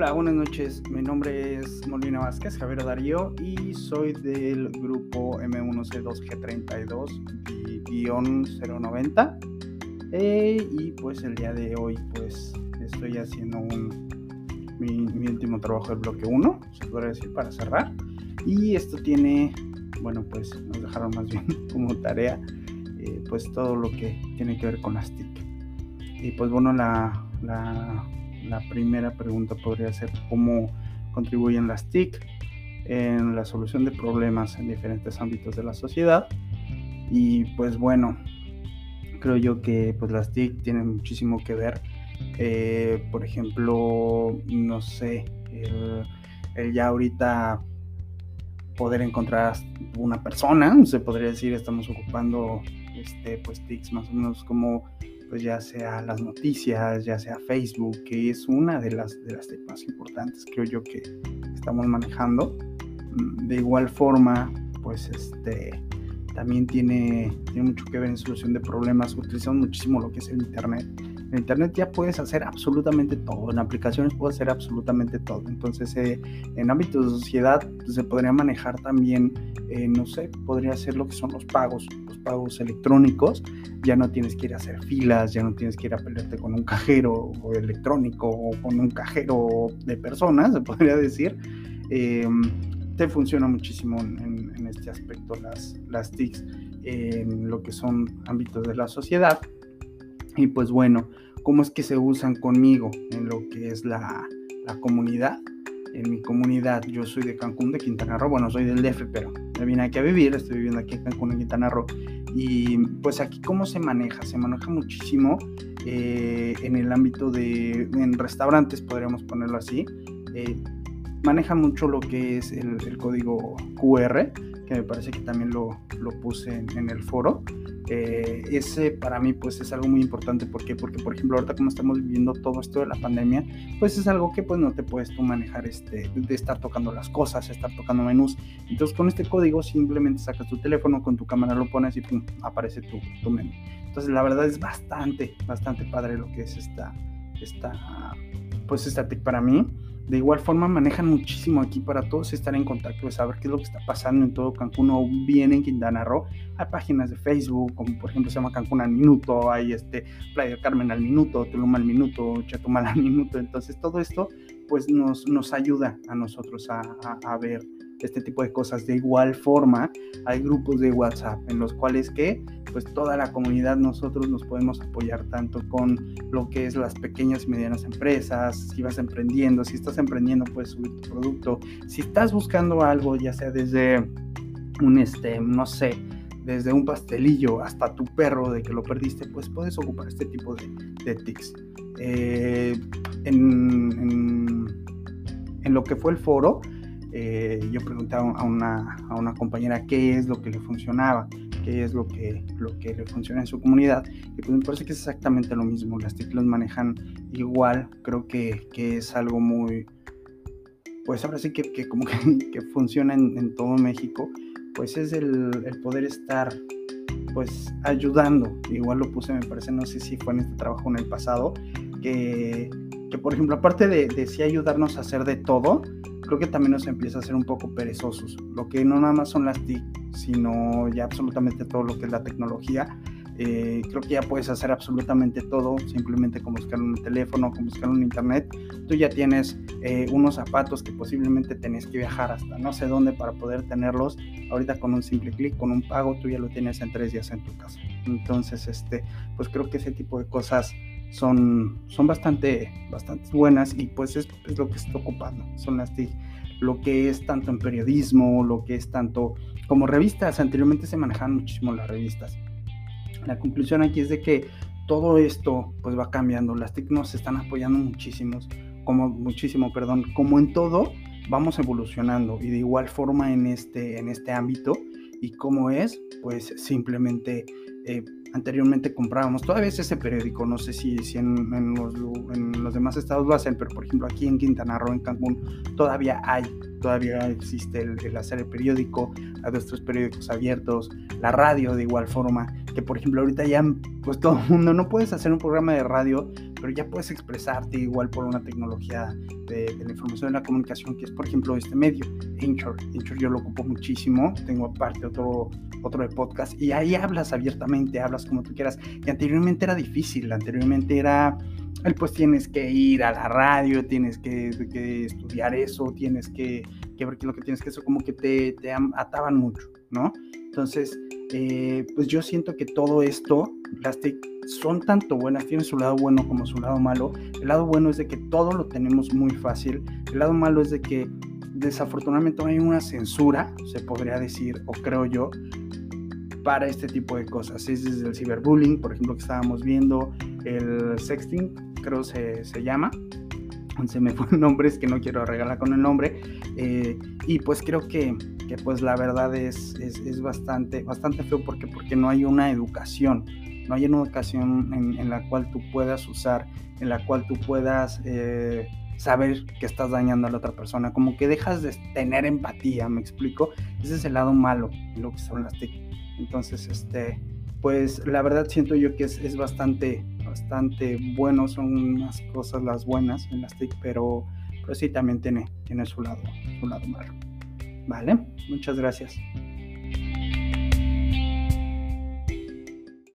Hola, buenas noches. Mi nombre es Molina Vázquez, Javier Darío, y soy del grupo M1C2G32-090. Eh, y pues el día de hoy pues estoy haciendo un, mi, último trabajo del bloque 1, se podría decir, para cerrar. Y esto tiene, bueno, pues nos dejaron más bien como tarea, eh, pues todo lo que tiene que ver con las TIC. Y pues bueno, la, la la primera pregunta podría ser cómo contribuyen las TIC en la solución de problemas en diferentes ámbitos de la sociedad. Y pues bueno, creo yo que pues las TIC tienen muchísimo que ver. Eh, por ejemplo, no sé, el, ya ahorita poder encontrar una persona, se podría decir, estamos ocupando este, pues TICs más o menos como pues ya sea las noticias, ya sea Facebook, que es una de las, de las más importantes, creo yo, que estamos manejando. Mm, de igual forma, pues este también tiene, tiene mucho que ver en solución de problemas. Utilizamos muchísimo lo que es el Internet. En Internet ya puedes hacer absolutamente todo. En aplicaciones puedes hacer absolutamente todo. Entonces, eh, en ámbito de sociedad pues, se podría manejar también, eh, no sé, podría ser lo que son los pagos, pagos electrónicos. Ya no tienes que ir a hacer filas, ya no tienes que ir a pelearte con un cajero electrónico o con un cajero de personas, se podría decir. Em, te funciona muchísimo en, este aspecto las, las TICs en lo que son ámbitos de la sociedad y pues bueno, ¿cómo es que se usan conmigo en lo que es la, comunidad? En mi comunidad, yo soy de Cancún, de Quintana Roo, bueno, soy del DF, pero me vine aquí a vivir, estoy viviendo aquí en Cancún, en Quintana Roo. Y pues aquí, ¿cómo se maneja? Se maneja muchísimo eh, en el ámbito de, en restaurantes, podríamos ponerlo así. Eh, maneja mucho lo que es el, código QR, que me parece que también lo, lo puse en el foro. Eh, ese para mí pues es algo muy importante. ¿Por qué? Porque por ejemplo ahorita como estamos viviendo todo esto de la pandemia, pues es algo que pues no te puedes tú manejar este, de estar tocando las cosas, estar tocando menús. Entonces con este código simplemente sacas tu teléfono, con tu cámara lo pones y pum, aparece tu, tu menú. Entonces la verdad es bastante, bastante padre lo que es esta, esta, pues esta tip para mí. De igual forma manejan muchísimo aquí para todos estar en contacto, saber qué es lo que está pasando en todo Cancún o bien en Quintana Roo. Hay páginas de Facebook, como por ejemplo se llama Cancún al minuto, hay este Playa Carmen al minuto, Tulum al minuto, Chetumal al minuto. Entonces todo esto pues nos, nos ayuda a nosotros a, a ver este tipo de cosas. De igual forma, hay grupos de WhatsApp en los cuales que pues toda la comunidad nosotros nos podemos apoyar tanto con lo que es las pequeñas y medianas empresas, si vas emprendiendo, si estás emprendiendo puedes subir tu producto, si estás buscando algo ya sea desde un este, no sé, desde un pastelillo hasta tu perro de que lo perdiste, pues puedes ocupar este tipo de, de tics. Eh, en, en, en, lo que fue el foro, eh, yo pregunté a una, a una, compañera qué es lo que le funcionaba, qué es lo que, lo que le funciona en su comunidad. Y pues me parece que es exactamente lo mismo. Las TIC manejan igual. Creo que, que, es algo muy, pues ahora sí que, que como que, que funciona en, en, todo México. Pues es el, el, poder estar pues ayudando. Igual lo puse, me parece, no sé si fue en este trabajo en el pasado, que, que por ejemplo, aparte de, de sí ayudarnos a hacer de todo, creo que también nos empieza a ser un poco perezosos. Lo que no nada más son las TIC, sino ya absolutamente todo lo que es la tecnología. Eh, creo que ya puedes hacer absolutamente todo, simplemente con buscar un teléfono, con buscar un internet. Tú ya tienes eh, unos zapatos que posiblemente tenés que viajar hasta no sé dónde para poder tenerlos. Ahorita con un simple clic, con un pago, tú ya lo tienes en tres días en tu casa. Entonces, este, pues creo que ese tipo de cosas son, son bastante, bastante buenas y pues es, lo que estoy ocupando, son las TIC, lo que es tanto en periodismo, lo que es tanto como revistas, anteriormente se manejaban muchísimo las revistas. La conclusión aquí es de que todo esto pues va cambiando, las TIC nos están apoyando muchísimos, como muchísimo, perdón, como en todo vamos evolucionando. Y de igual forma en este, en este ámbito y como es, pues simplemente eh, anteriormente comprábamos, todavía es ese periódico, no sé si, si en, los, demás estados lo hacen, pero por ejemplo aquí en Quintana Roo, en Cancún, todavía hay, todavía existe el, hacer el periódico, hay nuestros periódicos abiertos, la radio de igual forma, que por ejemplo ahorita ya, pues todo el mundo, no puedes hacer un programa de radio pero ya puedes expresarte igual por una tecnología de, la información y la comunicación, que es, por ejemplo, este medio, Anchor. Anchor yo lo ocupo muchísimo, tengo aparte otro, otro de podcast, y ahí hablas abiertamente, hablas como tú quieras. Y anteriormente era difícil, anteriormente era pues tienes que ir a la radio, tienes que, estudiar eso, tienes que, que, ver qué es lo que tienes que hacer, como que te, te ataban mucho, ¿no? Entonces, eh, pues yo siento que todo esto, las TIC son tanto buenas, tienen su lado bueno como su lado malo. El lado bueno es de que todo lo tenemos muy fácil. El lado malo es de que desafortunadamente hay una censura, se podría decir, o creo yo, para este tipo de cosas. Es desde el ciberbullying, por ejemplo, que estábamos viendo, el sexting, creo se, se llama. Se me fue nombres que no quiero regalar con el nombre. Eh, y pues creo que, que, pues la verdad es, es, es, bastante, bastante feo porque, porque no hay una educación. No hay una educación en, la cual tú puedas usar, en la cual tú puedas eh, saber que estás dañando a la otra persona. Como que dejas de tener empatía, ¿me explico? Ese es el lado malo de lo que son las TIC. Entonces, este, pues la verdad siento yo que es, es bastante, bastante bueno, son unas cosas las buenas en las TIC, pero, pero sí también tiene, tiene su lado, su lado malo. Vale, muchas gracias.